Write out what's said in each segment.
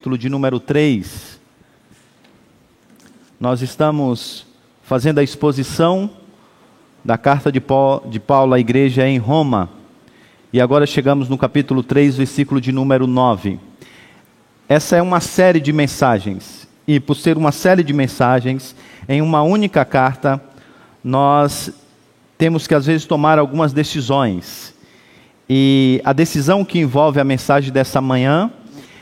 capítulo de número 3. Nós estamos fazendo a exposição da carta de Paulo à igreja em Roma. E agora chegamos no capítulo 3, versículo de número 9. Essa é uma série de mensagens. E por ser uma série de mensagens em uma única carta, nós temos que às vezes tomar algumas decisões. E a decisão que envolve a mensagem dessa manhã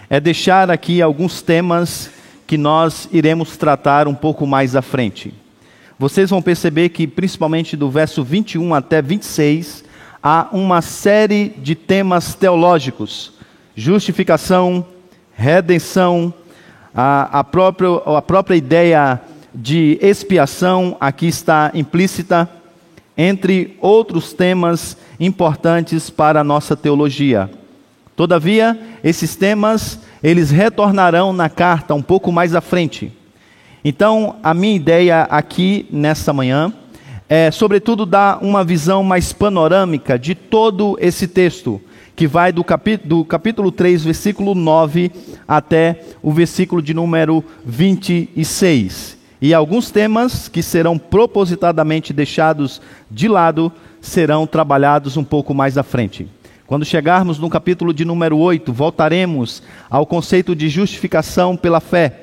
é deixar aqui alguns temas que nós iremos tratar um pouco mais à frente. Vocês vão perceber que, principalmente do verso 21 até 26, há uma série de temas teológicos: justificação, redenção, a, a, própria, a própria ideia de expiação aqui está implícita, entre outros temas importantes para a nossa teologia. Todavia, esses temas, eles retornarão na carta um pouco mais à frente. Então, a minha ideia aqui nessa manhã é, sobretudo, dar uma visão mais panorâmica de todo esse texto, que vai do, do capítulo 3, versículo 9, até o versículo de número 26. E alguns temas que serão propositadamente deixados de lado serão trabalhados um pouco mais à frente. Quando chegarmos no capítulo de número 8, voltaremos ao conceito de justificação pela fé.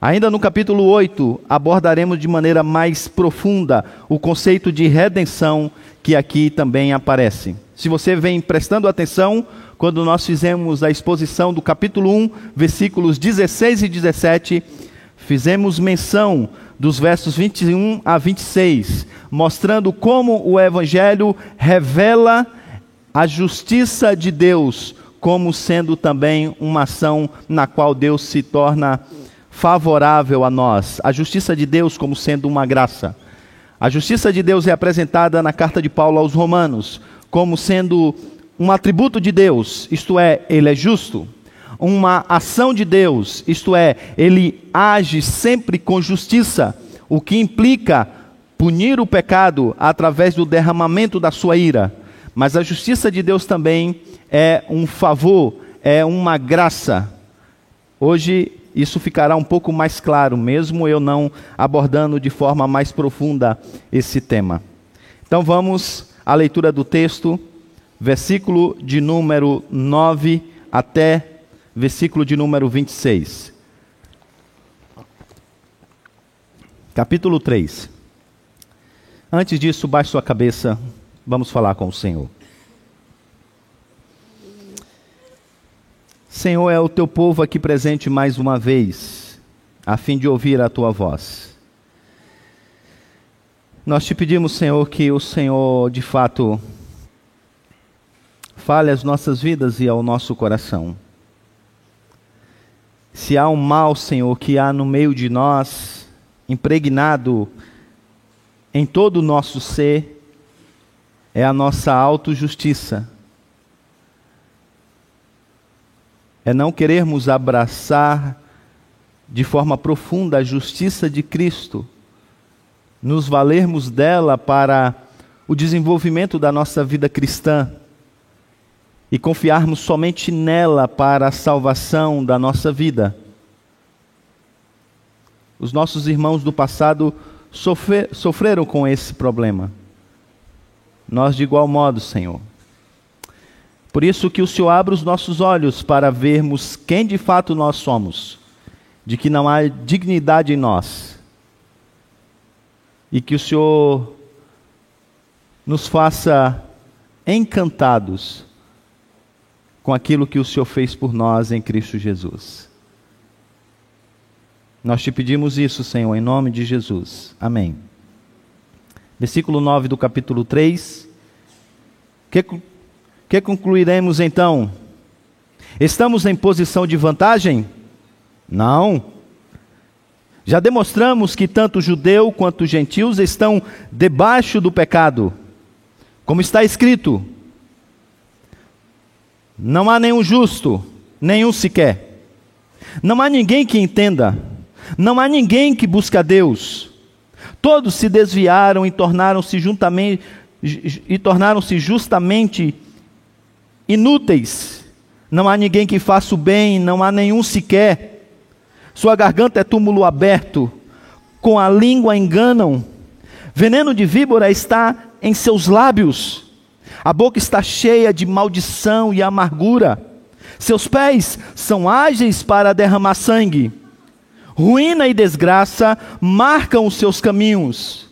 Ainda no capítulo 8, abordaremos de maneira mais profunda o conceito de redenção que aqui também aparece. Se você vem prestando atenção, quando nós fizemos a exposição do capítulo 1, versículos 16 e 17, fizemos menção dos versos 21 a 26, mostrando como o evangelho revela a justiça de Deus como sendo também uma ação na qual Deus se torna favorável a nós. A justiça de Deus como sendo uma graça. A justiça de Deus é apresentada na carta de Paulo aos Romanos como sendo um atributo de Deus, isto é, ele é justo. Uma ação de Deus, isto é, ele age sempre com justiça, o que implica punir o pecado através do derramamento da sua ira. Mas a justiça de Deus também é um favor, é uma graça. Hoje isso ficará um pouco mais claro, mesmo eu não abordando de forma mais profunda esse tema. Então vamos à leitura do texto, versículo de número 9 até versículo de número 26. Capítulo 3. Antes disso, baixe sua cabeça, Vamos falar com o Senhor. Senhor, é o teu povo aqui presente mais uma vez, a fim de ouvir a tua voz. Nós te pedimos, Senhor, que o Senhor, de fato, fale às nossas vidas e ao nosso coração. Se há um mal, Senhor, que há no meio de nós, impregnado em todo o nosso ser, é a nossa autojustiça. É não querermos abraçar de forma profunda a justiça de Cristo, nos valermos dela para o desenvolvimento da nossa vida cristã e confiarmos somente nela para a salvação da nossa vida. Os nossos irmãos do passado sofreram com esse problema. Nós de igual modo, Senhor. Por isso que o Senhor abra os nossos olhos para vermos quem de fato nós somos, de que não há dignidade em nós. E que o Senhor nos faça encantados com aquilo que o Senhor fez por nós em Cristo Jesus. Nós te pedimos isso, Senhor, em nome de Jesus. Amém versículo 9 do capítulo 3. Que, que concluiremos então? Estamos em posição de vantagem? Não. Já demonstramos que tanto judeu quanto gentios estão debaixo do pecado. Como está escrito: Não há nenhum justo, nenhum sequer. Não há ninguém que entenda. Não há ninguém que busca Deus. Todos se desviaram e tornaram-se juntamente e tornaram-se justamente inúteis. Não há ninguém que faça o bem, não há nenhum sequer. Sua garganta é túmulo aberto, com a língua enganam. Veneno de víbora está em seus lábios. A boca está cheia de maldição e amargura. Seus pés são ágeis para derramar sangue. Ruína e desgraça marcam os seus caminhos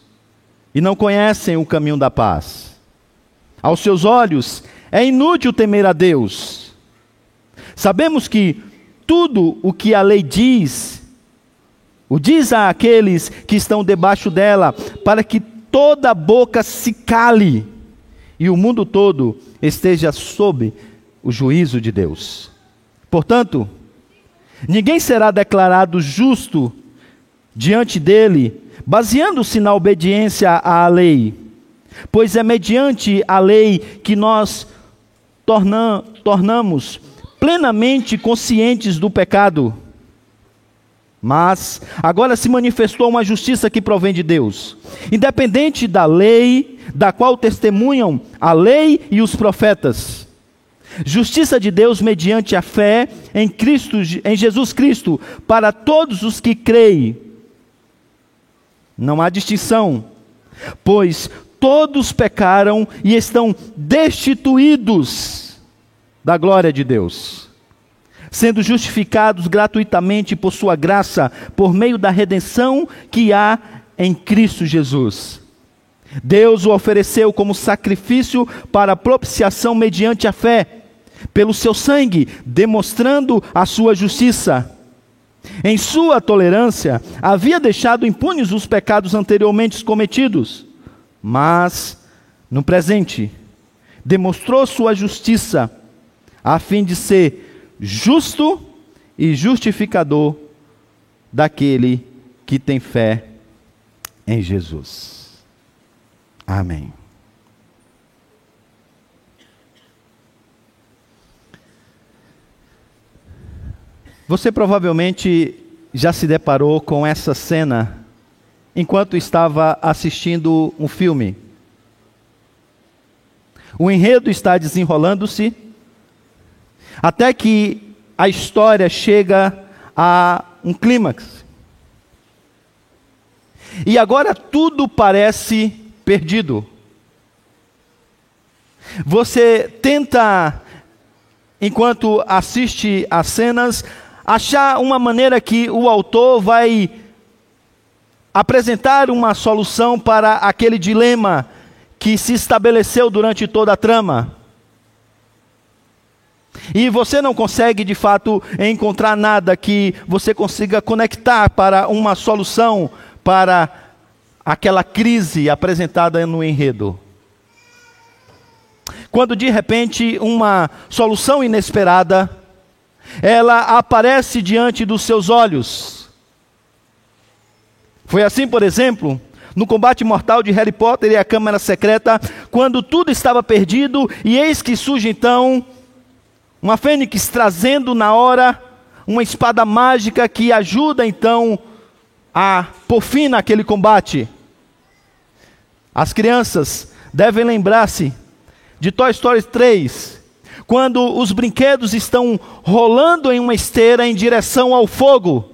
e não conhecem o caminho da paz. Aos seus olhos é inútil temer a Deus. Sabemos que tudo o que a lei diz, o diz àqueles que estão debaixo dela, para que toda boca se cale e o mundo todo esteja sob o juízo de Deus. Portanto, ninguém será declarado justo diante dele, baseando-se na obediência à lei, pois é mediante a lei que nós torna, tornamos plenamente conscientes do pecado. Mas agora se manifestou uma justiça que provém de Deus, independente da lei, da qual testemunham a lei e os profetas. Justiça de Deus mediante a fé em Cristo, em Jesus Cristo, para todos os que creem. Não há distinção, pois todos pecaram e estão destituídos da glória de Deus sendo justificados gratuitamente por Sua graça, por meio da redenção que há em Cristo Jesus. Deus o ofereceu como sacrifício para propiciação mediante a fé, pelo seu sangue, demonstrando a sua justiça. Em sua tolerância, havia deixado impunes os pecados anteriormente cometidos, mas, no presente, demonstrou sua justiça, a fim de ser justo e justificador daquele que tem fé em Jesus. Amém. Você provavelmente já se deparou com essa cena enquanto estava assistindo um filme. O enredo está desenrolando-se até que a história chega a um clímax. E agora tudo parece perdido. Você tenta, enquanto assiste às cenas, achar uma maneira que o autor vai apresentar uma solução para aquele dilema que se estabeleceu durante toda a trama. E você não consegue de fato encontrar nada que você consiga conectar para uma solução para aquela crise apresentada no enredo. Quando de repente uma solução inesperada ela aparece diante dos seus olhos. Foi assim, por exemplo, no combate mortal de Harry Potter e a Câmara Secreta, quando tudo estava perdido e eis que surge então uma fênix trazendo na hora uma espada mágica que ajuda então a por fim naquele combate. As crianças devem lembrar-se de Toy Story 3, quando os brinquedos estão rolando em uma esteira em direção ao fogo.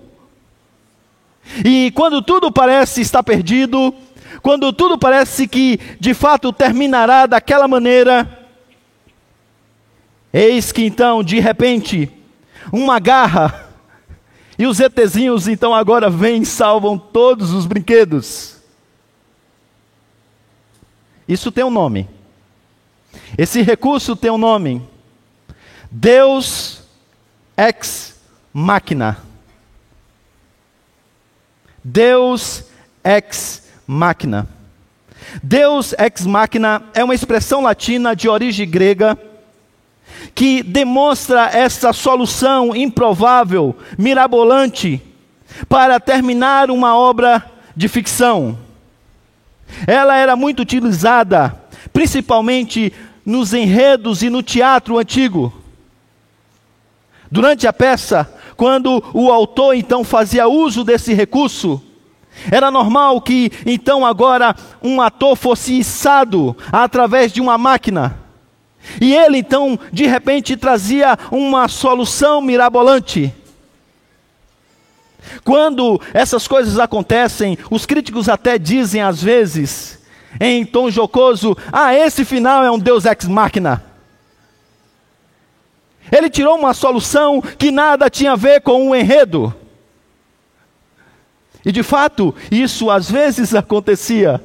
E quando tudo parece estar perdido, quando tudo parece que de fato terminará daquela maneira, Eis que então, de repente, uma garra, e os ETzinhos então agora vêm e salvam todos os brinquedos. Isso tem um nome. Esse recurso tem um nome. Deus ex machina. Deus ex machina. Deus ex machina é uma expressão latina de origem grega que demonstra essa solução improvável, mirabolante, para terminar uma obra de ficção. Ela era muito utilizada, principalmente nos enredos e no teatro antigo. Durante a peça, quando o autor então fazia uso desse recurso, era normal que então agora um ator fosse içado através de uma máquina E ele então, de repente, trazia uma solução mirabolante. Quando essas coisas acontecem, os críticos até dizem às vezes, em tom jocoso: Ah, esse final é um Deus ex machina. Ele tirou uma solução que nada tinha a ver com o enredo. E de fato, isso às vezes acontecia.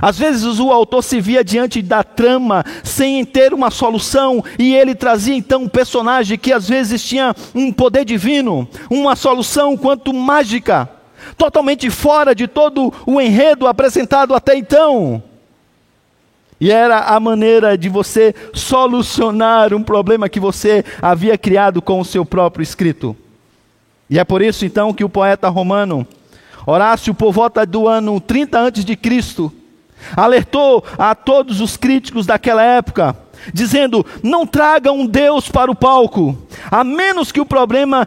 Às vezes o autor se via diante da trama sem ter uma solução, e ele trazia então um personagem que às vezes tinha um poder divino, uma solução quanto mágica, totalmente fora de todo o enredo apresentado até então. E era a maneira de você solucionar um problema que você havia criado com o seu próprio escrito. E é por isso então que o poeta romano Horácio, por volta do ano 30 antes de Cristo, alertou a todos os críticos daquela época, dizendo: "Não traga um Deus para o palco, a menos que o problema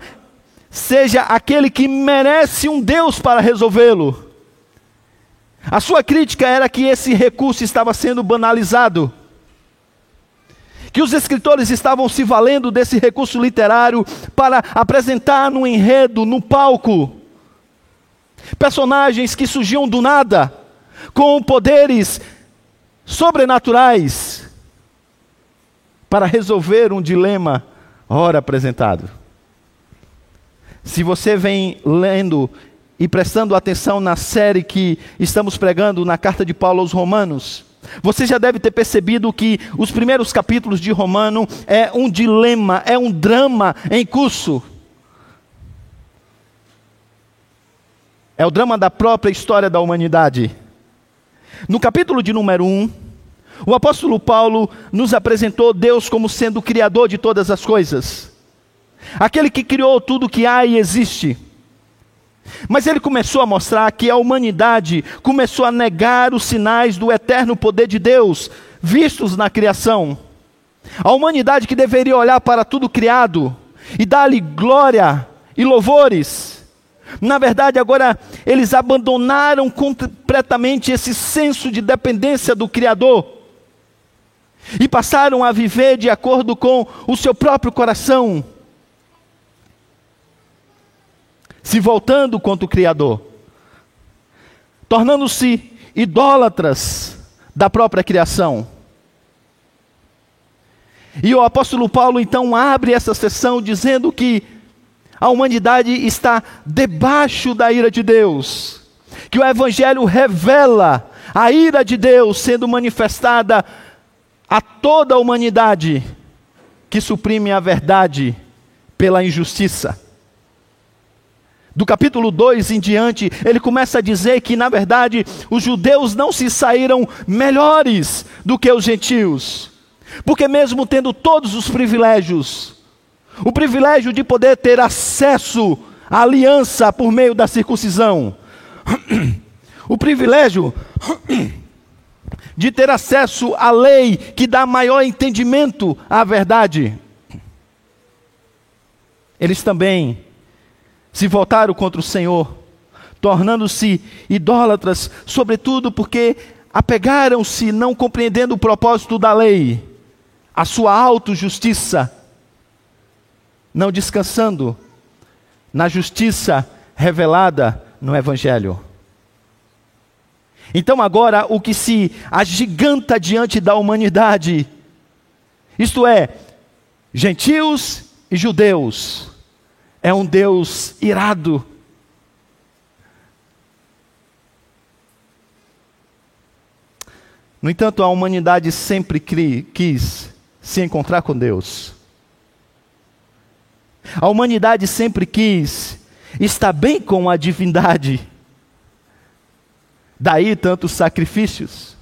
seja aquele que merece um Deus para resolvê-lo." A sua crítica era que esse recurso estava sendo banalizado. Que os escritores estavam se valendo desse recurso literário para apresentar no enredo, no palco, personagens que surgiam do nada, com poderes sobrenaturais, para resolver um dilema ora apresentado. Se você vem lendo e prestando atenção na série que estamos pregando na carta de Paulo aos Romanos, você já deve ter percebido que os primeiros capítulos de Romano é um dilema, é um drama em curso. É o drama da própria história da humanidade. No capítulo de número 1, o apóstolo Paulo nos apresentou Deus como sendo o criador de todas as coisas, aquele que criou tudo que há e existe. Mas ele começou a mostrar que a humanidade começou a negar os sinais do eterno poder de Deus vistos na criação. A humanidade que deveria olhar para tudo criado e dar-lhe glória e louvores. Na verdade, agora eles abandonaram completamente esse senso de dependência do Criador e passaram a viver de acordo com o seu próprio coração se voltando contra o Criador, tornando-se idólatras da própria criação. E o apóstolo Paulo então abre essa sessão dizendo que a humanidade está debaixo da ira de Deus, que o Evangelho revela a ira de Deus sendo manifestada a toda a humanidade que suprime a verdade pela injustiça do capítulo 2 em diante, ele começa a dizer que, na verdade, os judeus não se saíram melhores do que os gentios, porque, mesmo tendo todos os privilégios, o privilégio de poder ter acesso à aliança por meio da circuncisão, o privilégio de ter acesso à lei que dá maior entendimento à verdade, eles também se voltaram contra o Senhor, tornando-se idólatras, sobretudo porque apegaram-se, não compreendendo o propósito da lei, a sua autojustiça, não descansando na justiça revelada no Evangelho. Então, agora, o que se agiganta diante da humanidade, isto é, gentios e judeus, é um Deus irado. No entanto, a humanidade sempre quis se encontrar com Deus. A humanidade sempre quis estar bem com a divindade. Daí tantos sacrifícios.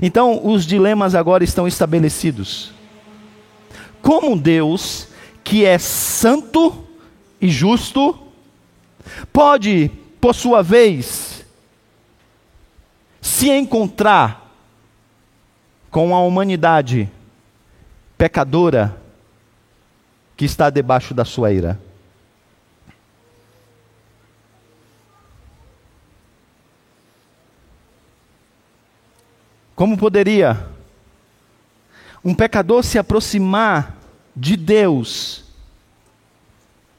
Então, os dilemas agora estão estabelecidos como Deus, que é santo e justo, pode, por sua vez, se encontrar com a humanidade pecadora que está debaixo da sua ira. Como poderia um pecador se aproximar de Deus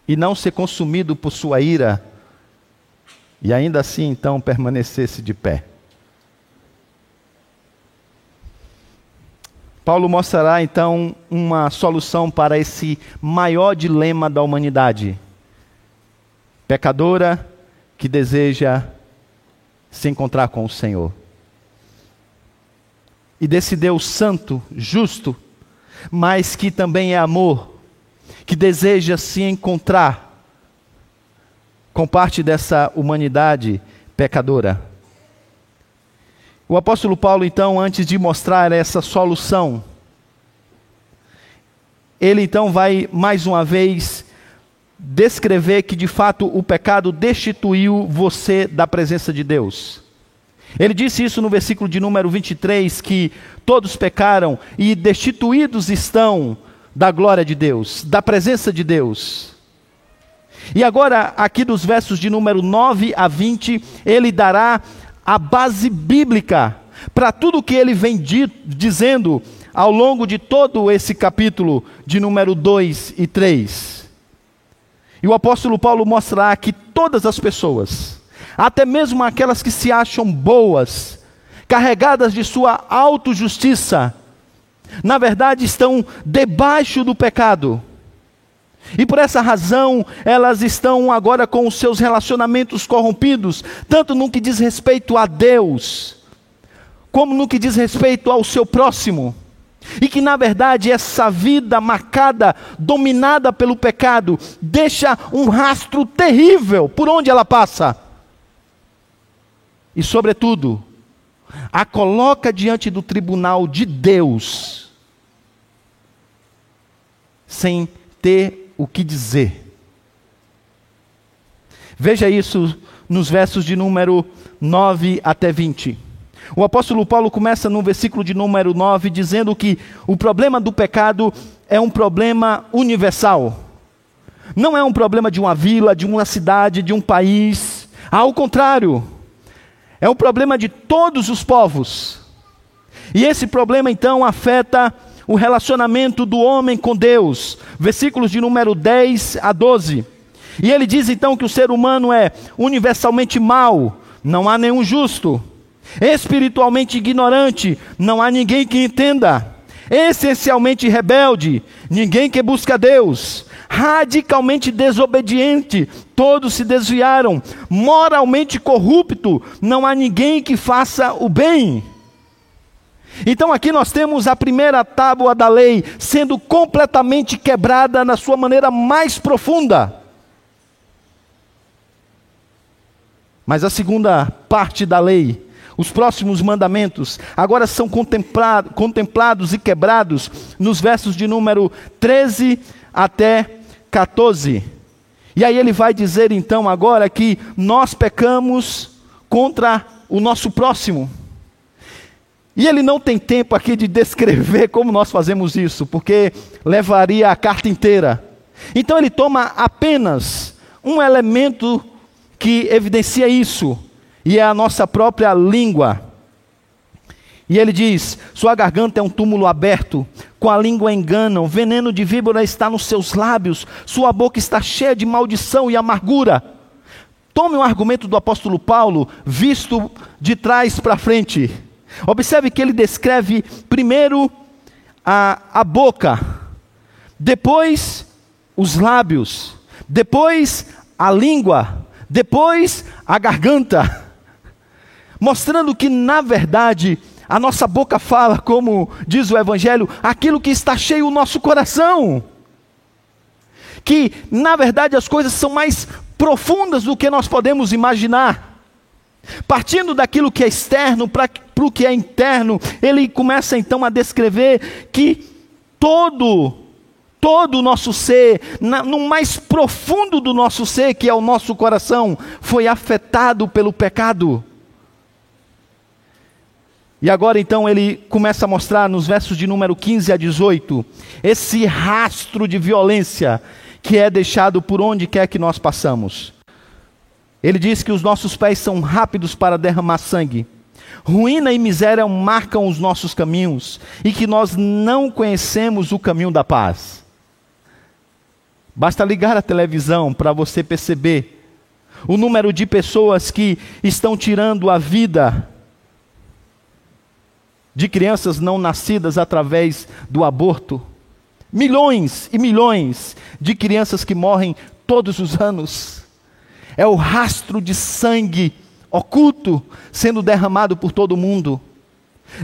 e não ser consumido por sua ira e ainda assim então permanecesse de pé? Paulo mostrará então uma solução para esse maior dilema da humanidade. Pecadora que deseja se encontrar com o Senhor. E desse Deus santo, justo, mas que também é amor, que deseja se encontrar com parte dessa humanidade pecadora. O apóstolo Paulo, então, antes de mostrar essa solução, ele então vai mais uma vez descrever que de fato o pecado destituiu você da presença de Deus. Ele disse isso no versículo de número 23 que todos pecaram e destituídos estão da glória de Deus, da presença de Deus. E agora, aqui dos versos de número 9 a 20, ele dará a base bíblica para tudo o que ele vem dizendo ao longo de todo esse capítulo de número 2 e 3. E o apóstolo Paulo mostrará que todas as pessoas, até mesmo aquelas que se acham boas, carregadas de sua autojustiça, na verdade estão debaixo do pecado e por essa razão, elas estão agora com os seus relacionamentos corrompidos, tanto no que diz respeito a Deus, como no que diz respeito ao seu próximo. E que na verdade essa vida marcada, dominada pelo pecado, deixa um rastro terrível por onde ela passa. E, sobretudo, a coloca diante do tribunal de Deus, sem ter o que dizer. Veja isso nos versos de número 9 até 20. O apóstolo Paulo começa no versículo de número 9 dizendo que o problema do pecado é um problema universal. Não é um problema de uma vila, de uma cidade, de um país. Ao contrário, é um problema de todos os povos. E esse problema então afeta o relacionamento do homem com Deus, versículos de número 10 a 12. E ele diz então que o ser humano é universalmente mau, não há nenhum justo, espiritualmente ignorante, não há ninguém que entenda, essencialmente rebelde, ninguém que busca Deus, radicalmente desobediente, todos se desviaram, moralmente corrupto, não há ninguém que faça o bem. Então aqui nós temos a primeira tábua da lei sendo completamente quebrada na sua maneira mais profunda. Mas a segunda parte da lei, os próximos mandamentos, agora são contemplados e quebrados nos versos de número 13 até 14. E aí ele vai dizer então agora que nós pecamos contra o nosso próximo. E ele não tem tempo aqui de descrever como nós fazemos isso, porque levaria a carta inteira. Então ele toma apenas um elemento que evidencia isso, e é a nossa própria língua. E ele diz: Sua garganta é um túmulo aberto, com a língua enganam, veneno de víbora está nos seus lábios, sua boca está cheia de maldição e amargura. Tome um argumento do apóstolo Paulo, visto de trás para frente. Observe que ele descreve primeiro a, a boca, depois os lábios, depois a língua, depois a garganta, mostrando que, na verdade, a nossa boca fala, como diz o Evangelho, aquilo que está cheio o nosso coração. Que, na verdade, as coisas são mais profundas do que nós podemos imaginar. Partindo daquilo que é externo para o que é interno, ele começa então a descrever que todo, todo o nosso ser, na, no mais profundo do nosso ser, que é o nosso coração, foi afetado pelo pecado. E agora então ele começa a mostrar nos versos de número 15 a 18 esse rastro de violência que é deixado por onde quer que nós passamos. Ele diz que os nossos pés são rápidos para derramar sangue, Ruína e miséria marcam os nossos caminhos e que nós não conhecemos o caminho da paz. Basta ligar a televisão para você perceber o número de pessoas que estão tirando a vida de crianças não nascidas através do aborto. Milhões e milhões de crianças que morrem todos os anos. É o rastro de sangue oculto sendo derramado por todo mundo.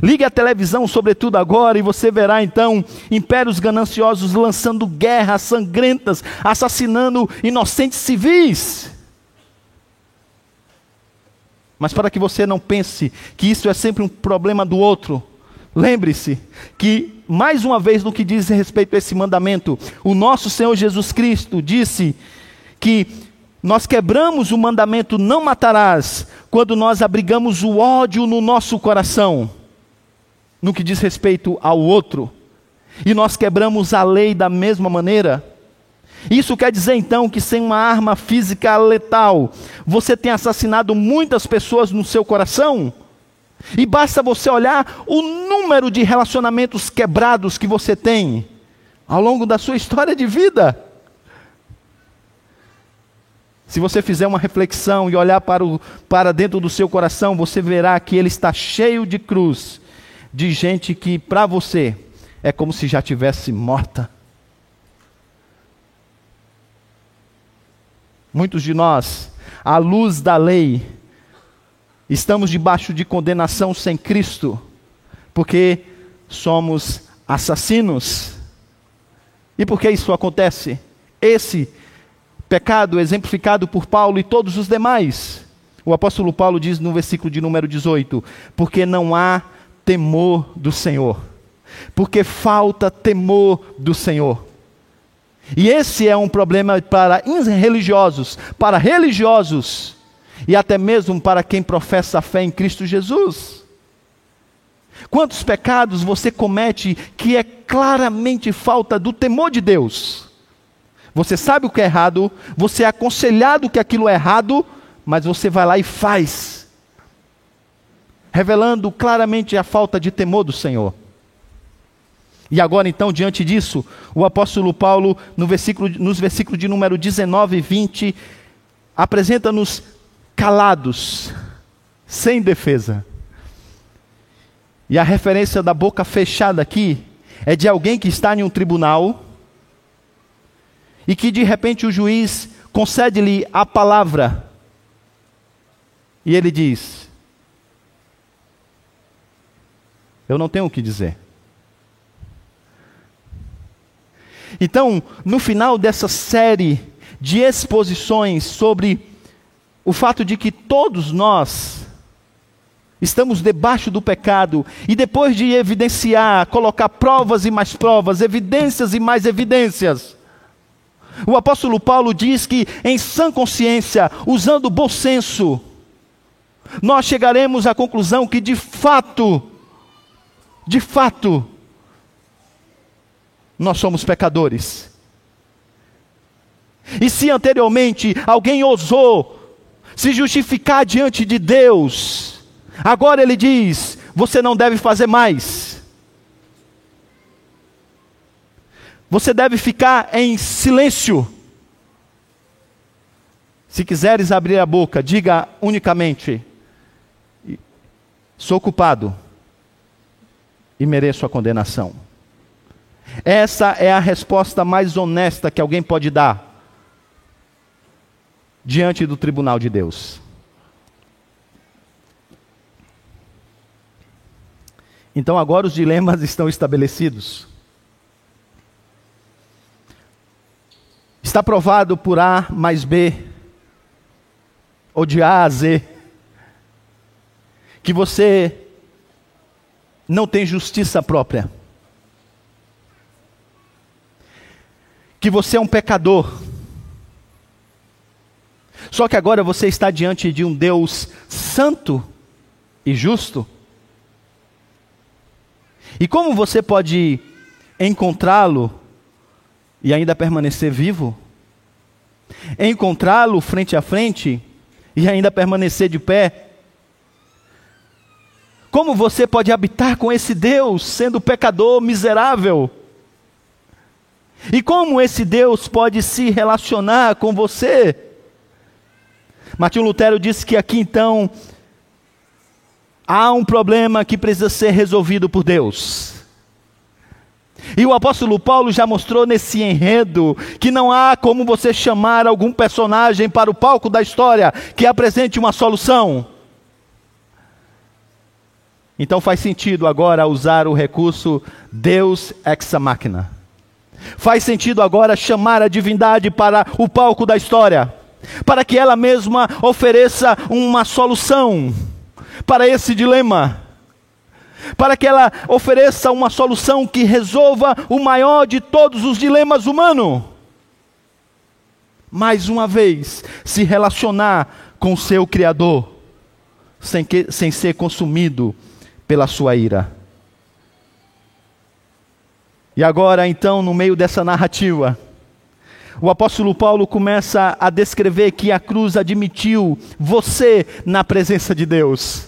Ligue a televisão, sobretudo agora, e você verá então impérios gananciosos lançando guerras sangrentas, assassinando inocentes civis. Mas para que você não pense que isso é sempre um problema do outro, lembre-se que, mais uma vez, no que diz respeito a esse mandamento, o nosso Senhor Jesus Cristo disse que nós quebramos o mandamento não matarás quando nós abrigamos o ódio no nosso coração, no que diz respeito ao outro, e nós quebramos a lei da mesma maneira isso quer dizer então que sem uma arma física letal, você tem assassinado muitas pessoas no seu coração? E basta você olhar o número de relacionamentos quebrados que você tem ao longo da sua história de vida. Se você fizer uma reflexão e olhar para, o, para dentro do seu coração, você verá que ele está cheio de cruz, de gente que para você é como se já tivesse morta. Muitos de nós, à luz da lei, estamos debaixo de condenação sem Cristo, porque somos assassinos. E por que isso acontece? Esse pecado exemplificado por Paulo e todos os demais. O apóstolo Paulo diz no versículo de número 18: Porque não há temor do Senhor, porque falta temor do Senhor. E esse é um problema para religiosos, para religiosos e até mesmo para quem professa a fé em Cristo Jesus. Quantos pecados você comete que é claramente falta do temor de Deus? Você sabe o que é errado, você é aconselhado que aquilo é errado, mas você vai lá e faz, revelando claramente a falta de temor do Senhor. E agora, então, diante disso, o apóstolo Paulo, no versículo, nos versículos de número 19 e 20, apresenta-nos calados, sem defesa. E a referência da boca fechada aqui é de alguém que está em um tribunal e que de repente o juiz concede-lhe a palavra e ele diz: Eu não tenho o que dizer. Então, no final dessa série de exposições sobre o fato de que todos nós estamos debaixo do pecado, e depois de evidenciar, colocar provas e mais provas, evidências e mais evidências, o apóstolo Paulo diz que, em sã consciência, usando bom senso, nós chegaremos à conclusão que, de fato, de fato, nós somos pecadores. E se anteriormente alguém ousou se justificar diante de Deus, agora ele diz: você não deve fazer mais. Você deve ficar em silêncio. Se quiseres abrir a boca, diga unicamente: sou culpado e mereço a condenação. Essa é a resposta mais honesta que alguém pode dar diante do tribunal de Deus. Então agora os dilemas estão estabelecidos. Está provado por A mais B, ou de A a Z, que você não tem justiça própria. Que você é um pecador. Só que agora você está diante de um Deus santo e justo. E como você pode encontrá-lo e ainda permanecer vivo? Encontrá-lo frente a frente e ainda permanecer de pé? Como você pode habitar com esse Deus sendo pecador miserável? E como esse Deus pode se relacionar com você? Martinho Lutero disse que aqui então há um problema que precisa ser resolvido por Deus. E o apóstolo Paulo já mostrou nesse enredo que não há como você chamar algum personagem para o palco da história que apresente uma solução. Então faz sentido agora usar o recurso Deus ex machina. Faz sentido agora chamar a divindade para o palco da história, para que ela mesma ofereça uma solução para esse dilema, para que ela ofereça uma solução que resolva o maior de todos os dilemas humanos. Mais uma vez, se relacionar com seu Criador, sem, que, sem ser consumido pela sua ira. E agora, então, no meio dessa narrativa, o apóstolo Paulo começa a descrever que a cruz admitiu você na presença de Deus.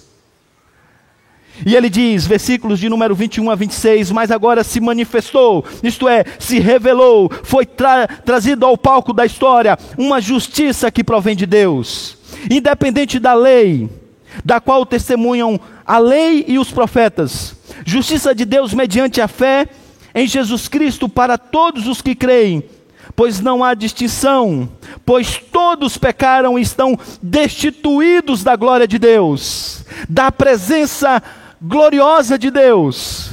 E ele diz, versículos de número 21 a 26, mas agora se manifestou, isto é, se revelou, foi tra trazido ao palco da história uma justiça que provém de Deus, independente da lei, da qual testemunham a lei e os profetas. Justiça de Deus mediante a fé em Jesus Cristo para todos os que creem, pois não há distinção, pois todos pecaram e estão destituídos da glória de Deus, da presença gloriosa de Deus.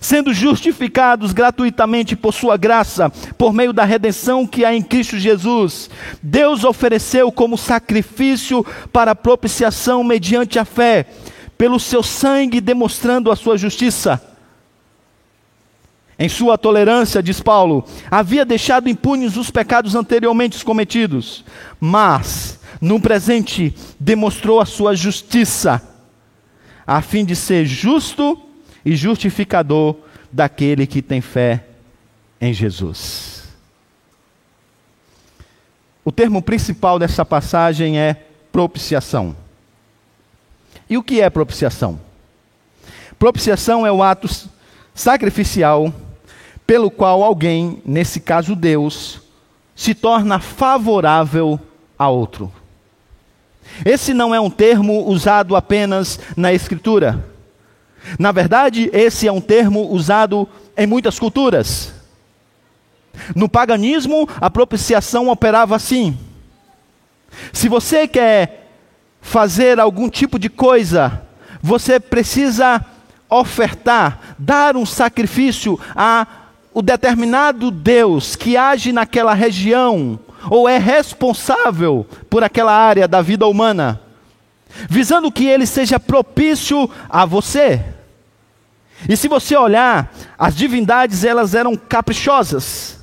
Sendo justificados gratuitamente por Sua graça, por meio da redenção que há em Cristo Jesus, Deus ofereceu como sacrifício para propiciação mediante a fé, pelo seu sangue demonstrando a sua justiça em sua tolerância, diz Paulo, havia deixado impunes os pecados anteriormente cometidos, mas, no presente, demonstrou a sua justiça, a fim de ser justo e justificador daquele que tem fé em Jesus. O termo principal dessa passagem é propiciação. E o que é propiciação? Propiciação é o ato sacrificial pelo qual alguém, nesse caso Deus, se torna favorável a outro. Esse não é um termo usado apenas na Escritura. Na verdade, esse é um termo usado em muitas culturas. No paganismo, a propiciação operava assim: se você quer fazer algum tipo de coisa, você precisa ofertar, dar um sacrifício a o determinado Deus que age naquela região ou é responsável por aquela área da vida humana, visando que ele seja propício a você. E se você olhar, as divindades elas eram caprichosas.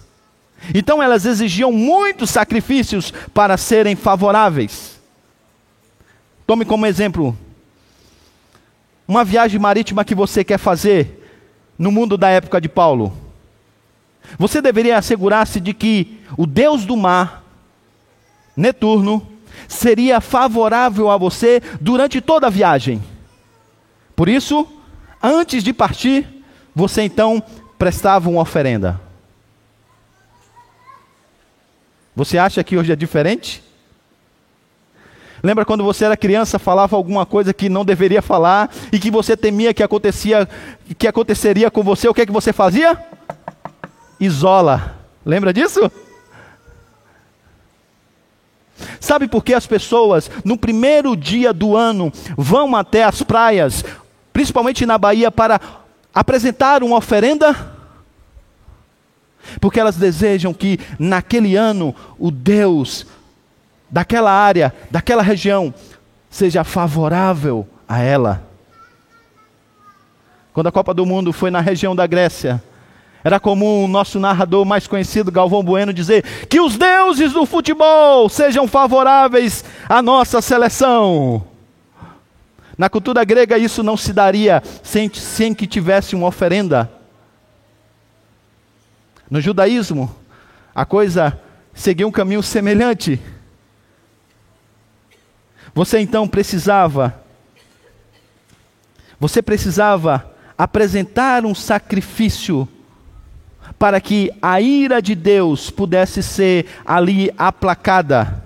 Então elas exigiam muitos sacrifícios para serem favoráveis. Tome como exemplo uma viagem marítima que você quer fazer no mundo da época de Paulo. Você deveria assegurar-se de que o Deus do mar, Neturno, seria favorável a você durante toda a viagem. Por isso, antes de partir, você então prestava uma oferenda. Você acha que hoje é diferente? Lembra quando você era criança, falava alguma coisa que não deveria falar e que você temia que acontecia, que aconteceria com você? O que é que você fazia? Isola. Lembra disso? Sabe por que as pessoas, no primeiro dia do ano, vão até as praias, principalmente na Bahia, para apresentar uma oferenda? Porque elas desejam que naquele ano o Deus daquela área, daquela região, seja favorável a ela. Quando a Copa do Mundo foi na região da Grécia, era comum o nosso narrador mais conhecido, Galvão Bueno, dizer que os deuses do futebol sejam favoráveis à nossa seleção. Na cultura grega, isso não se daria sem, sem que tivesse uma oferenda. No judaísmo, a coisa seguia um caminho semelhante. Você então precisava Você precisava apresentar um sacrifício para que a ira de Deus pudesse ser ali aplacada.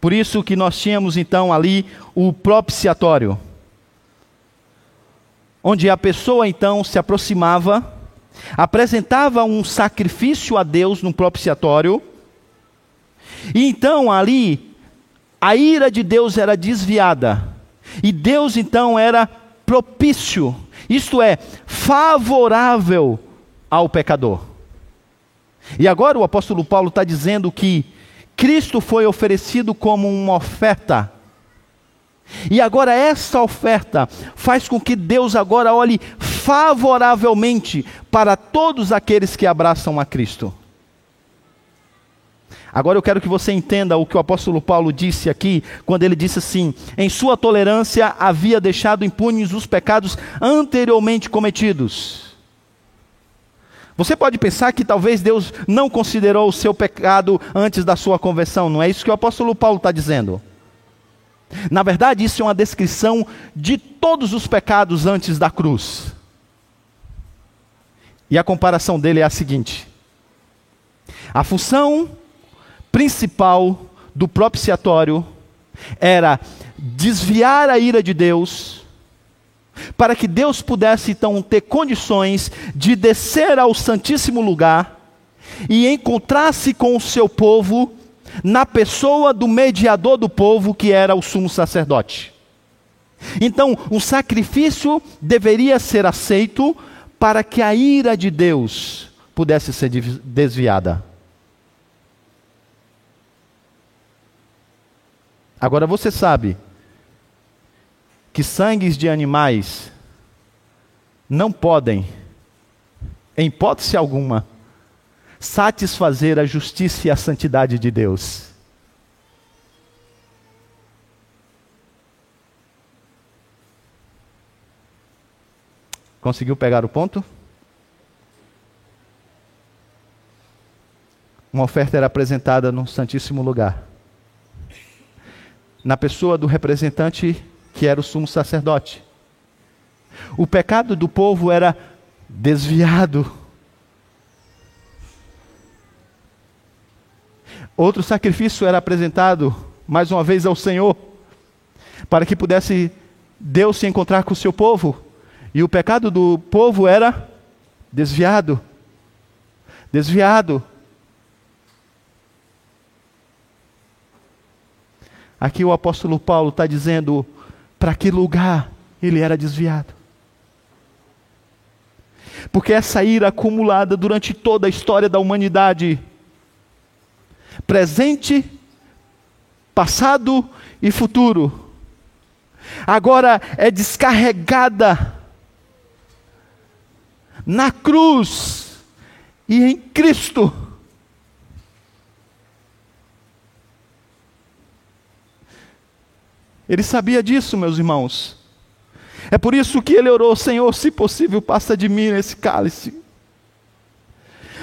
Por isso que nós tínhamos então ali o propiciatório, onde a pessoa então se aproximava, apresentava um sacrifício a Deus no propiciatório, e então ali a ira de Deus era desviada, e Deus então era propício, isto é, favorável ao pecador. E agora o apóstolo Paulo está dizendo que Cristo foi oferecido como uma oferta. E agora essa oferta faz com que Deus agora olhe favoravelmente para todos aqueles que abraçam a Cristo. Agora eu quero que você entenda o que o apóstolo Paulo disse aqui, quando ele disse assim: em sua tolerância havia deixado impunes os pecados anteriormente cometidos. Você pode pensar que talvez Deus não considerou o seu pecado antes da sua conversão, não é isso que o apóstolo Paulo está dizendo. Na verdade, isso é uma descrição de todos os pecados antes da cruz. E a comparação dele é a seguinte: a função principal do propiciatório era desviar a ira de Deus, para que Deus pudesse então ter condições de descer ao Santíssimo Lugar e encontrar-se com o seu povo na pessoa do mediador do povo, que era o sumo sacerdote. Então, um sacrifício deveria ser aceito para que a ira de Deus pudesse ser desviada. Agora você sabe que sangues de animais não podem, em hipótese alguma, satisfazer a justiça e a santidade de Deus. Conseguiu pegar o ponto? Uma oferta era apresentada no Santíssimo Lugar na pessoa do representante que era o sumo sacerdote. O pecado do povo era desviado. Outro sacrifício era apresentado mais uma vez ao Senhor, para que pudesse Deus se encontrar com o seu povo. E o pecado do povo era desviado. Desviado. Aqui o apóstolo Paulo está dizendo para que lugar ele era desviado. Porque essa ira acumulada durante toda a história da humanidade, presente, passado e futuro, agora é descarregada na cruz e em Cristo. Ele sabia disso, meus irmãos. É por isso que ele orou: Senhor, se possível, passa de mim esse cálice.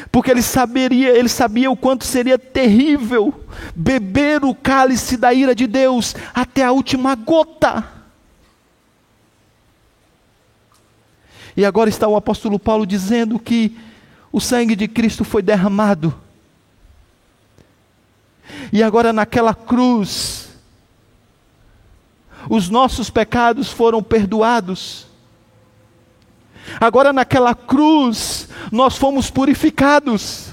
Porque ele saberia, ele sabia o quanto seria terrível beber o cálice da ira de Deus até a última gota. E agora está o apóstolo Paulo dizendo que o sangue de Cristo foi derramado. E agora naquela cruz, os nossos pecados foram perdoados. Agora naquela cruz, nós fomos purificados.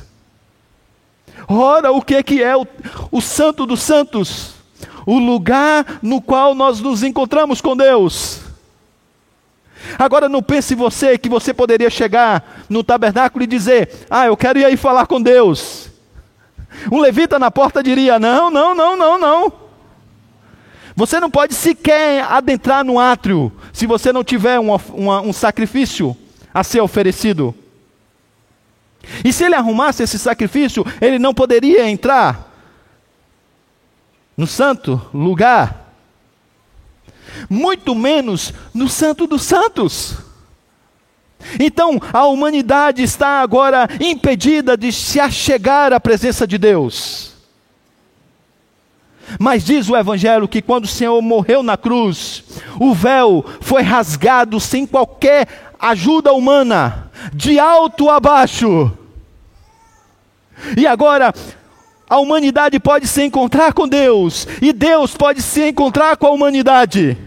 Ora, o que é que é o, o Santo dos Santos? O lugar no qual nós nos encontramos com Deus. Agora não pense você que você poderia chegar no tabernáculo e dizer: Ah, eu quero ir aí falar com Deus. Um levita na porta diria: Não, não, não, não, não. Você não pode sequer adentrar no átrio se você não tiver um, uma, um sacrifício a ser oferecido. E se ele arrumasse esse sacrifício, ele não poderia entrar no santo lugar, muito menos no santo dos santos. Então, a humanidade está agora impedida de se achegar à presença de Deus. Mas diz o Evangelho que quando o Senhor morreu na cruz, o véu foi rasgado sem qualquer ajuda humana, de alto a baixo. E agora, a humanidade pode se encontrar com Deus, e Deus pode se encontrar com a humanidade.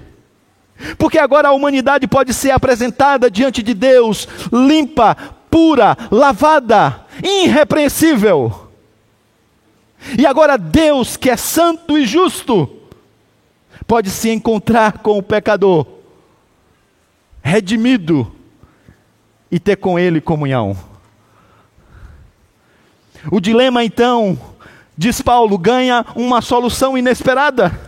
Porque agora a humanidade pode ser apresentada diante de Deus, limpa, pura, lavada, irrepreensível. E agora Deus, que é santo e justo, pode se encontrar com o pecador, redimido, e ter com ele comunhão. O dilema então, diz Paulo, ganha uma solução inesperada.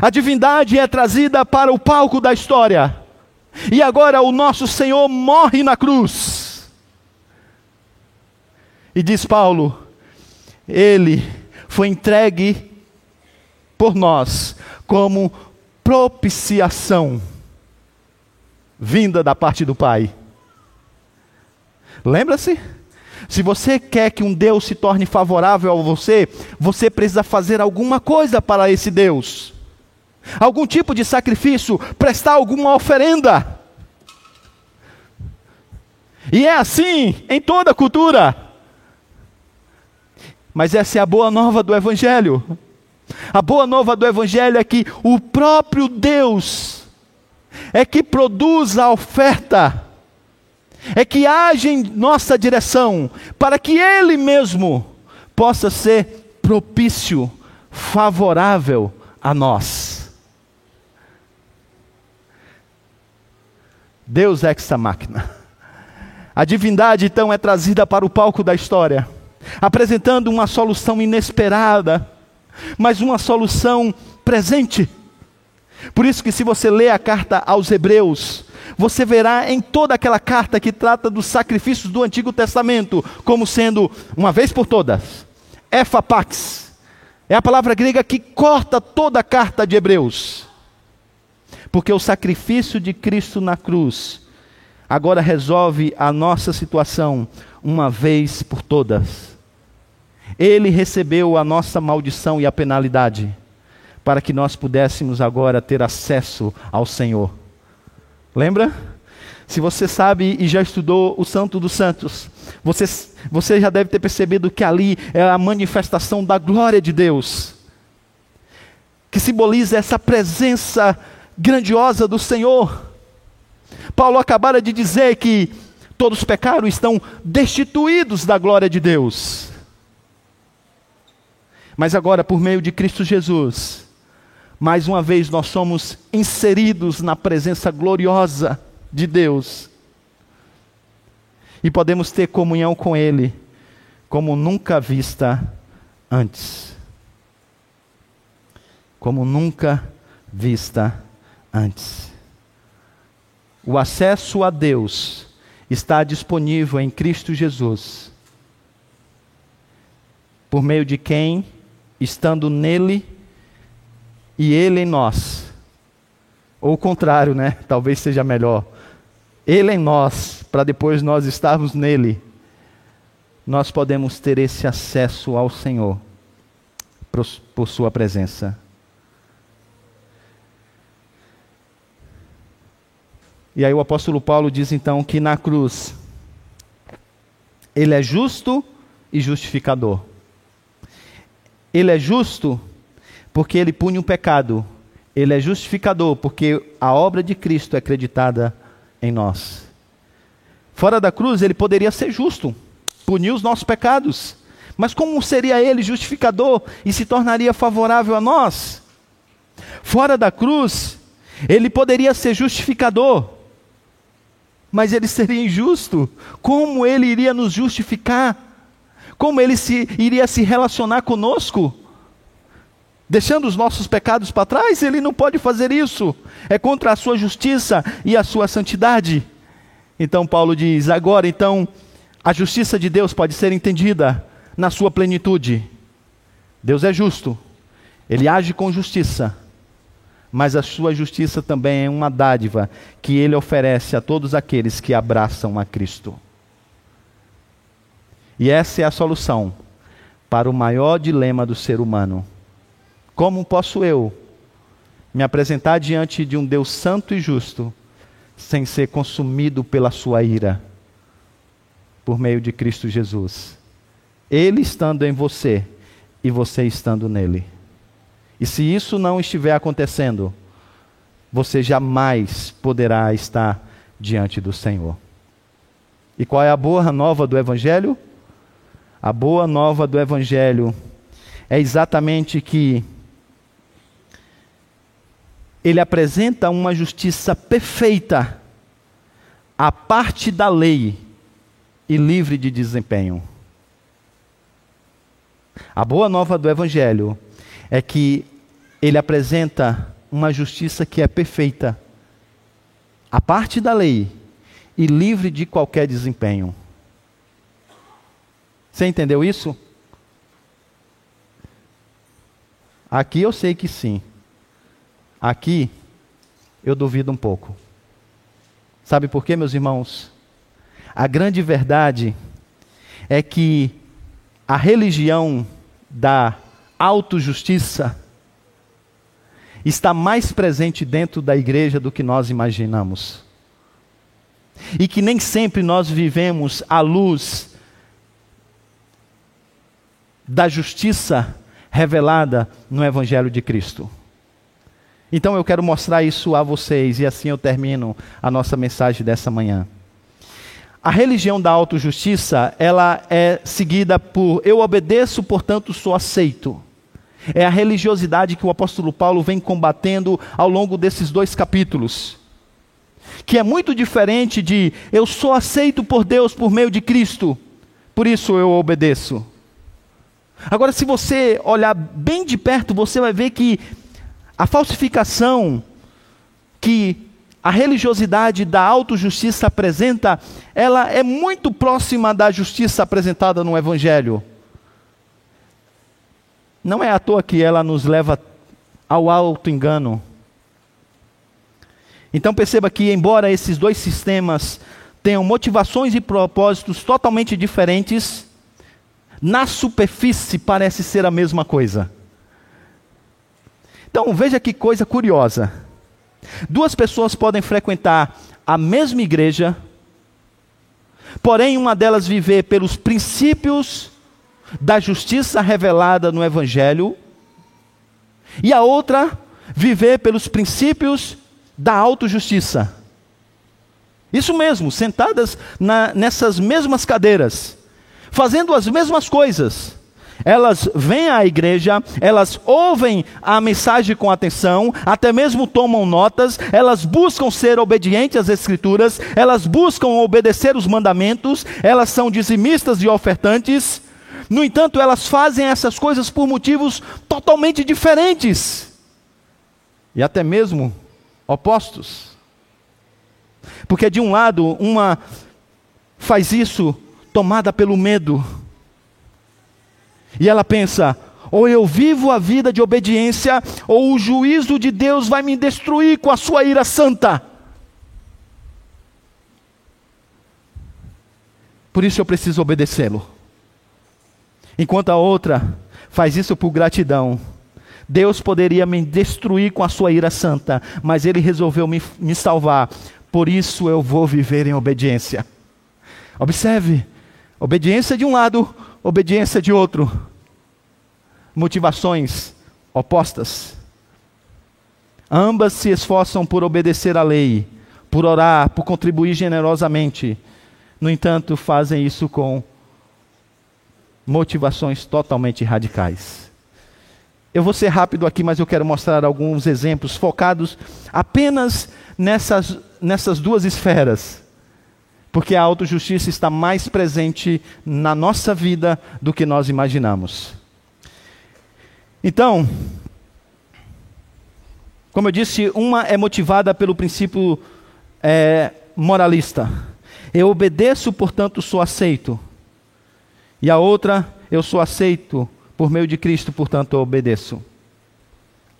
A divindade é trazida para o palco da história. E agora o nosso Senhor morre na cruz. E diz Paulo, ele foi entregue por nós como propiciação vinda da parte do Pai. Lembra-se? Se você quer que um Deus se torne favorável a você, você precisa fazer alguma coisa para esse Deus. Algum tipo de sacrifício, prestar alguma oferenda. E é assim em toda cultura. Mas essa é a boa nova do Evangelho. A boa nova do Evangelho é que o próprio Deus é que produz a oferta, é que age em nossa direção, para que Ele mesmo possa ser propício, favorável a nós. Deus ex máquina. A divindade então é trazida para o palco da história, apresentando uma solução inesperada, mas uma solução presente por isso que se você ler a carta aos Hebreus, você verá em toda aquela carta que trata dos sacrifícios do Antigo Testamento como sendo uma vez por todas, efapax. É a palavra grega que corta toda a carta de Hebreus. Porque o sacrifício de Cristo na cruz agora resolve a nossa situação uma vez por todas. Ele recebeu a nossa maldição e a penalidade para que nós pudéssemos agora ter acesso ao Senhor. Lembra? Se você sabe e já estudou o Santo dos Santos, você, você já deve ter percebido que ali é a manifestação da glória de Deus, que simboliza essa presença grandiosa do Senhor. Paulo acabara de dizer que todos pecaram e estão destituídos da glória de Deus. Mas agora, por meio de Cristo Jesus, mais uma vez nós somos inseridos na presença gloriosa de Deus. E podemos ter comunhão com Ele como nunca vista antes. Como nunca vista antes. O acesso a Deus está disponível em Cristo Jesus, por meio de quem, estando nele, e Ele em nós. Ou o contrário, né? Talvez seja melhor. Ele em nós, para depois nós estarmos nele. Nós podemos ter esse acesso ao Senhor por, Sua presença. E aí o apóstolo Paulo diz então que na cruz ele é justo e justificador. Ele é justo porque ele pune o pecado. Ele é justificador, porque a obra de Cristo é acreditada em nós. Fora da cruz, ele poderia ser justo, punir os nossos pecados. Mas como seria ele justificador e se tornaria favorável a nós? Fora da cruz, ele poderia ser justificador, mas ele seria injusto. Como ele iria nos justificar? Como ele se, iria se relacionar conosco? deixando os nossos pecados para trás, ele não pode fazer isso. É contra a sua justiça e a sua santidade. Então Paulo diz: agora então a justiça de Deus pode ser entendida na sua plenitude. Deus é justo. Ele age com justiça. Mas a sua justiça também é uma dádiva que ele oferece a todos aqueles que abraçam a Cristo. E essa é a solução para o maior dilema do ser humano: como posso eu me apresentar diante de um Deus santo e justo sem ser consumido pela sua ira? Por meio de Cristo Jesus. Ele estando em você e você estando nele. E se isso não estiver acontecendo, você jamais poderá estar diante do Senhor. E qual é a boa nova do Evangelho? A boa nova do Evangelho é exatamente que ele apresenta uma justiça perfeita, a parte da lei e livre de desempenho. A boa nova do Evangelho é que ele apresenta uma justiça que é perfeita, a parte da lei e livre de qualquer desempenho. Você entendeu isso? Aqui eu sei que sim. Aqui eu duvido um pouco. Sabe por quê, meus irmãos? A grande verdade é que a religião da autojustiça está mais presente dentro da igreja do que nós imaginamos. E que nem sempre nós vivemos à luz da justiça revelada no Evangelho de Cristo. Então eu quero mostrar isso a vocês e assim eu termino a nossa mensagem dessa manhã. A religião da autojustiça, ela é seguida por eu obedeço, portanto sou aceito. É a religiosidade que o apóstolo Paulo vem combatendo ao longo desses dois capítulos. Que é muito diferente de eu sou aceito por Deus por meio de Cristo, por isso eu obedeço. Agora, se você olhar bem de perto, você vai ver que a falsificação que a religiosidade da autojustiça apresenta, ela é muito próxima da justiça apresentada no Evangelho. Não é à toa que ela nos leva ao alto engano. Então perceba que, embora esses dois sistemas tenham motivações e propósitos totalmente diferentes, na superfície parece ser a mesma coisa. Então veja que coisa curiosa. Duas pessoas podem frequentar a mesma igreja, porém uma delas viver pelos princípios da justiça revelada no Evangelho, e a outra viver pelos princípios da autojustiça. Isso mesmo, sentadas na, nessas mesmas cadeiras, fazendo as mesmas coisas, elas vêm à igreja, elas ouvem a mensagem com atenção, até mesmo tomam notas, elas buscam ser obedientes às Escrituras, elas buscam obedecer os mandamentos, elas são dizimistas e ofertantes. No entanto, elas fazem essas coisas por motivos totalmente diferentes e até mesmo opostos. Porque, de um lado, uma faz isso tomada pelo medo e ela pensa: ou eu vivo a vida de obediência, ou o juízo de Deus vai me destruir com a sua ira santa. Por isso eu preciso obedecê-lo. Enquanto a outra faz isso por gratidão. Deus poderia me destruir com a sua ira santa, mas Ele resolveu me, me salvar. Por isso eu vou viver em obediência. Observe: obediência de um lado, obediência de outro. Motivações opostas. Ambas se esforçam por obedecer à lei, por orar, por contribuir generosamente. No entanto, fazem isso com motivações totalmente radicais. Eu vou ser rápido aqui, mas eu quero mostrar alguns exemplos focados apenas nessas, nessas duas esferas porque a autojustiça está mais presente na nossa vida do que nós imaginamos. Então, como eu disse, uma é motivada pelo princípio é, moralista. Eu obedeço, portanto sou aceito. E a outra, eu sou aceito por meio de Cristo, portanto eu obedeço.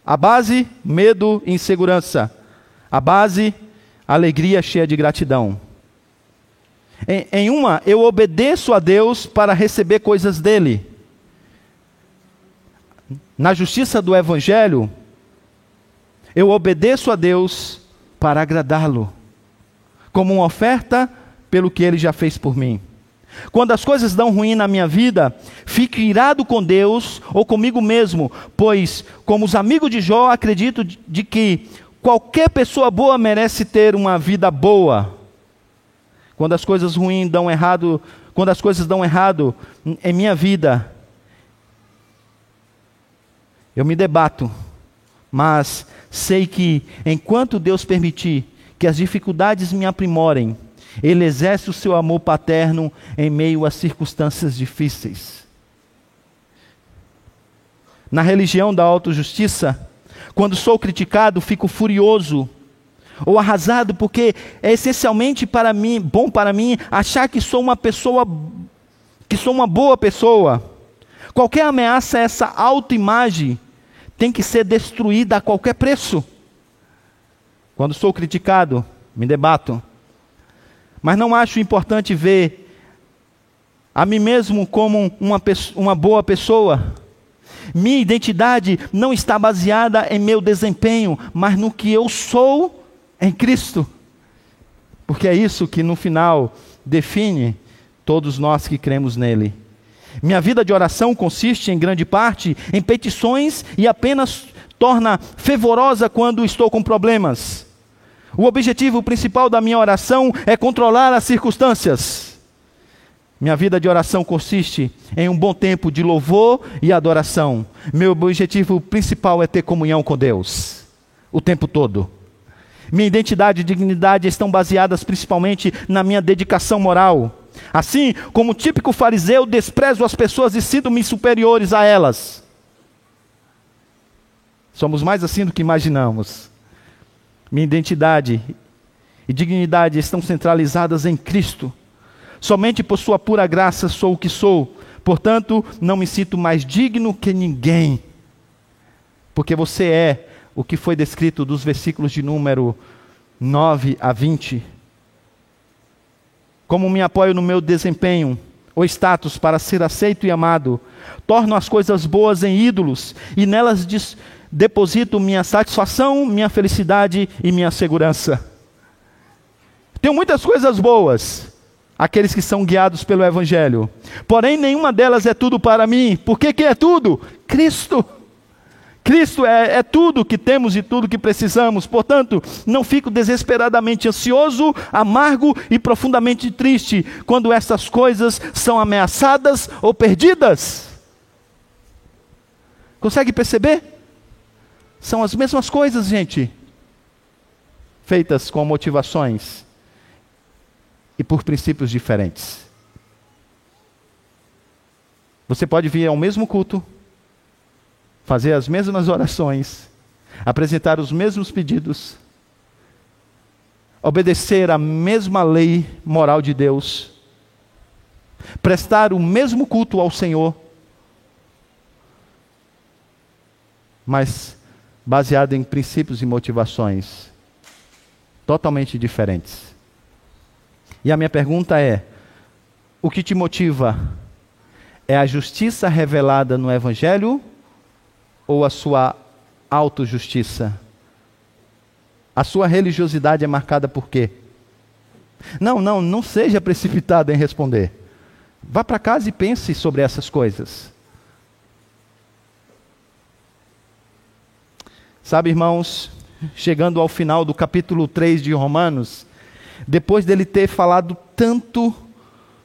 A base, medo e insegurança. A base, alegria cheia de gratidão. Em, em uma, eu obedeço a Deus para receber coisas dele. na justiça do Evangelho, eu obedeço a Deus para agradá-lo, como uma oferta pelo que ele já fez por mim. Quando as coisas dão ruim na minha vida, fico irado com Deus ou comigo mesmo, pois, como os amigos de Jó, acredito de que qualquer pessoa boa merece ter uma vida boa. Quando as coisas ruins dão errado, quando as coisas dão errado em minha vida, eu me debato, mas sei que enquanto Deus permitir que as dificuldades me aprimorem, Ele exerce o seu amor paterno em meio às circunstâncias difíceis. Na religião da autojustiça, quando sou criticado, fico furioso ou arrasado, porque é essencialmente para mim, bom para mim, achar que sou uma pessoa, que sou uma boa pessoa. Qualquer ameaça a essa autoimagem tem que ser destruída a qualquer preço. Quando sou criticado, me debato. Mas não acho importante ver a mim mesmo como uma, uma boa pessoa. Minha identidade não está baseada em meu desempenho, mas no que eu sou em Cristo. Porque é isso que no final define todos nós que cremos nele. Minha vida de oração consiste, em grande parte, em petições e apenas torna fervorosa quando estou com problemas. O objetivo principal da minha oração é controlar as circunstâncias. Minha vida de oração consiste em um bom tempo de louvor e adoração. Meu objetivo principal é ter comunhão com Deus o tempo todo. Minha identidade e dignidade estão baseadas principalmente na minha dedicação moral. Assim, como típico fariseu, desprezo as pessoas e sinto-me superiores a elas. Somos mais assim do que imaginamos. Minha identidade e dignidade estão centralizadas em Cristo. Somente por Sua pura graça sou o que sou. Portanto, não me sinto mais digno que ninguém. Porque você é o que foi descrito dos versículos de número 9 a 20 como me apoio no meu desempenho ou status para ser aceito e amado, torno as coisas boas em ídolos e nelas deposito minha satisfação, minha felicidade e minha segurança. Tenho muitas coisas boas, aqueles que são guiados pelo Evangelho, porém nenhuma delas é tudo para mim. Por que, que é tudo? Cristo. Cristo é, é, tudo que temos e tudo que precisamos, portanto, não fico desesperadamente ansioso, amargo e profundamente triste quando essas coisas são ameaçadas ou perdidas. Consegue perceber? São as mesmas coisas, gente, feitas com motivações e por princípios diferentes. Você pode vir ao mesmo culto, fazer as mesmas orações, apresentar os mesmos pedidos, obedecer a mesma lei moral de Deus, prestar o mesmo culto ao Senhor, mas baseado em princípios e motivações totalmente diferentes. E a minha pergunta é: o que te motiva? É a justiça revelada no Evangelho ou a sua autojustiça? A sua religiosidade é marcada por quê? Não, não, não seja precipitado em responder. Vá para casa e pense sobre essas coisas. Sabe, irmãos, chegando ao final do capítulo 3 de Romanos, depois dele ter falado tanto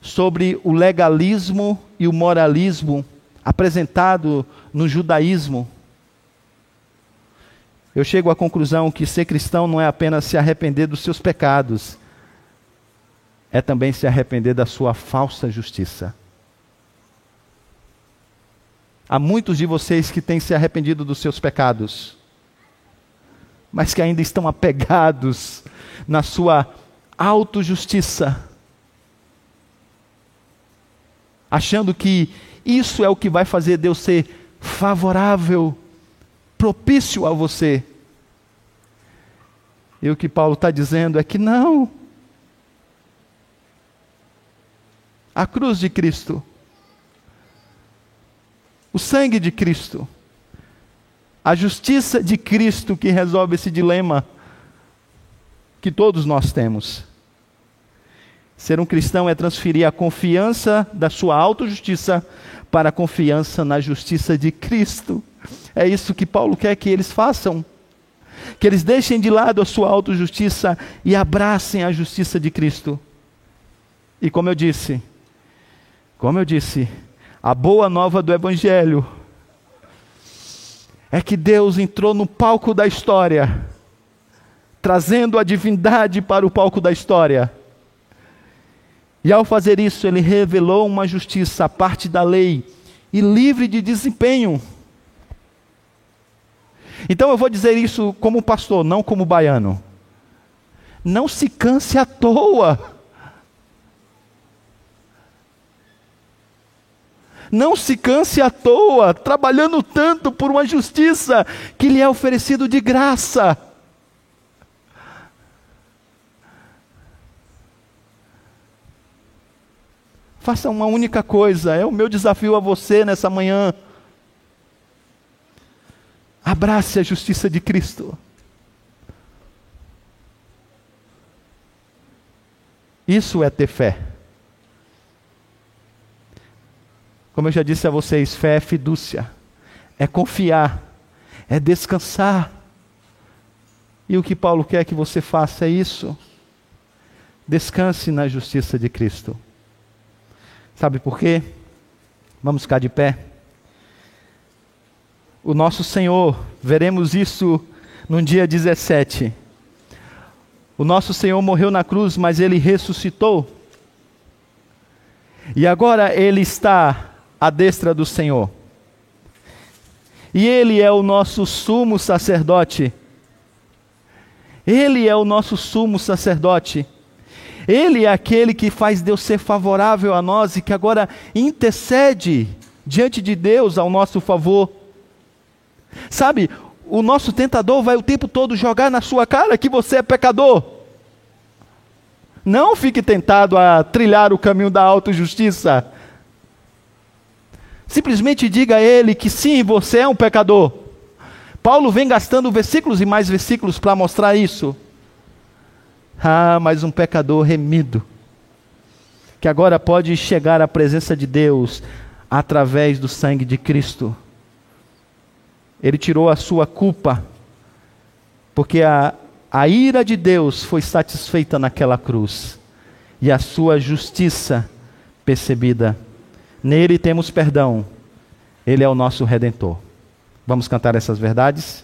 sobre o legalismo e o moralismo apresentado no judaísmo, eu chego à conclusão que ser cristão não é apenas se arrepender dos seus pecados, é também se arrepender da sua falsa justiça. Há muitos de vocês que têm se arrependido dos seus pecados, mas que ainda estão apegados na sua autojustiça, achando que isso é o que vai fazer Deus ser favorável propício a você. E o que Paulo está dizendo é que não. A cruz de Cristo, o sangue de Cristo, a justiça de Cristo que resolve esse dilema que todos nós temos. Ser um cristão é transferir a confiança da sua autojustiça para a confiança na justiça de Cristo. É isso que Paulo quer que eles façam. Que eles deixem de lado a sua autojustiça e abracem a justiça de Cristo. E como eu disse, como eu disse, a boa nova do Evangelho é que Deus entrou no palco da história, trazendo a divindade para o palco da história. E ao fazer isso, ele revelou uma justiça à parte da lei e livre de desempenho. Então eu vou dizer isso como pastor, não como baiano. Não se canse à toa. Não se canse à toa, trabalhando tanto por uma justiça que lhe é oferecido de graça. Faça uma única coisa, é o meu desafio a você nessa manhã. Abrace a justiça de Cristo. Isso é ter fé. Como eu já disse a vocês, fé é fidúcia, é confiar, é descansar. E o que Paulo quer que você faça é isso. Descanse na justiça de Cristo. Sabe por quê? Vamos ficar de pé. O nosso Senhor, veremos isso no dia 17. O nosso Senhor morreu na cruz, mas ele ressuscitou. E agora ele está à destra do Senhor. E Ele é o nosso sumo sacerdote. Ele é o nosso sumo sacerdote. Ele é aquele que faz Deus ser favorável a nós e que agora intercede diante de Deus ao nosso favor. Sabe, o nosso tentador vai o tempo todo jogar na sua cara que você é pecador. Não fique tentado a trilhar o caminho da autojustiça. Simplesmente diga a ele que sim, você é um pecador. Paulo vem gastando versículos e mais versículos para mostrar isso. Ah, mas um pecador remido, que agora pode chegar à presença de Deus através do sangue de Cristo. Ele tirou a sua culpa, porque a, a ira de Deus foi satisfeita naquela cruz, e a sua justiça percebida Nele temos perdão. Ele é o nosso redentor. Vamos cantar essas verdades?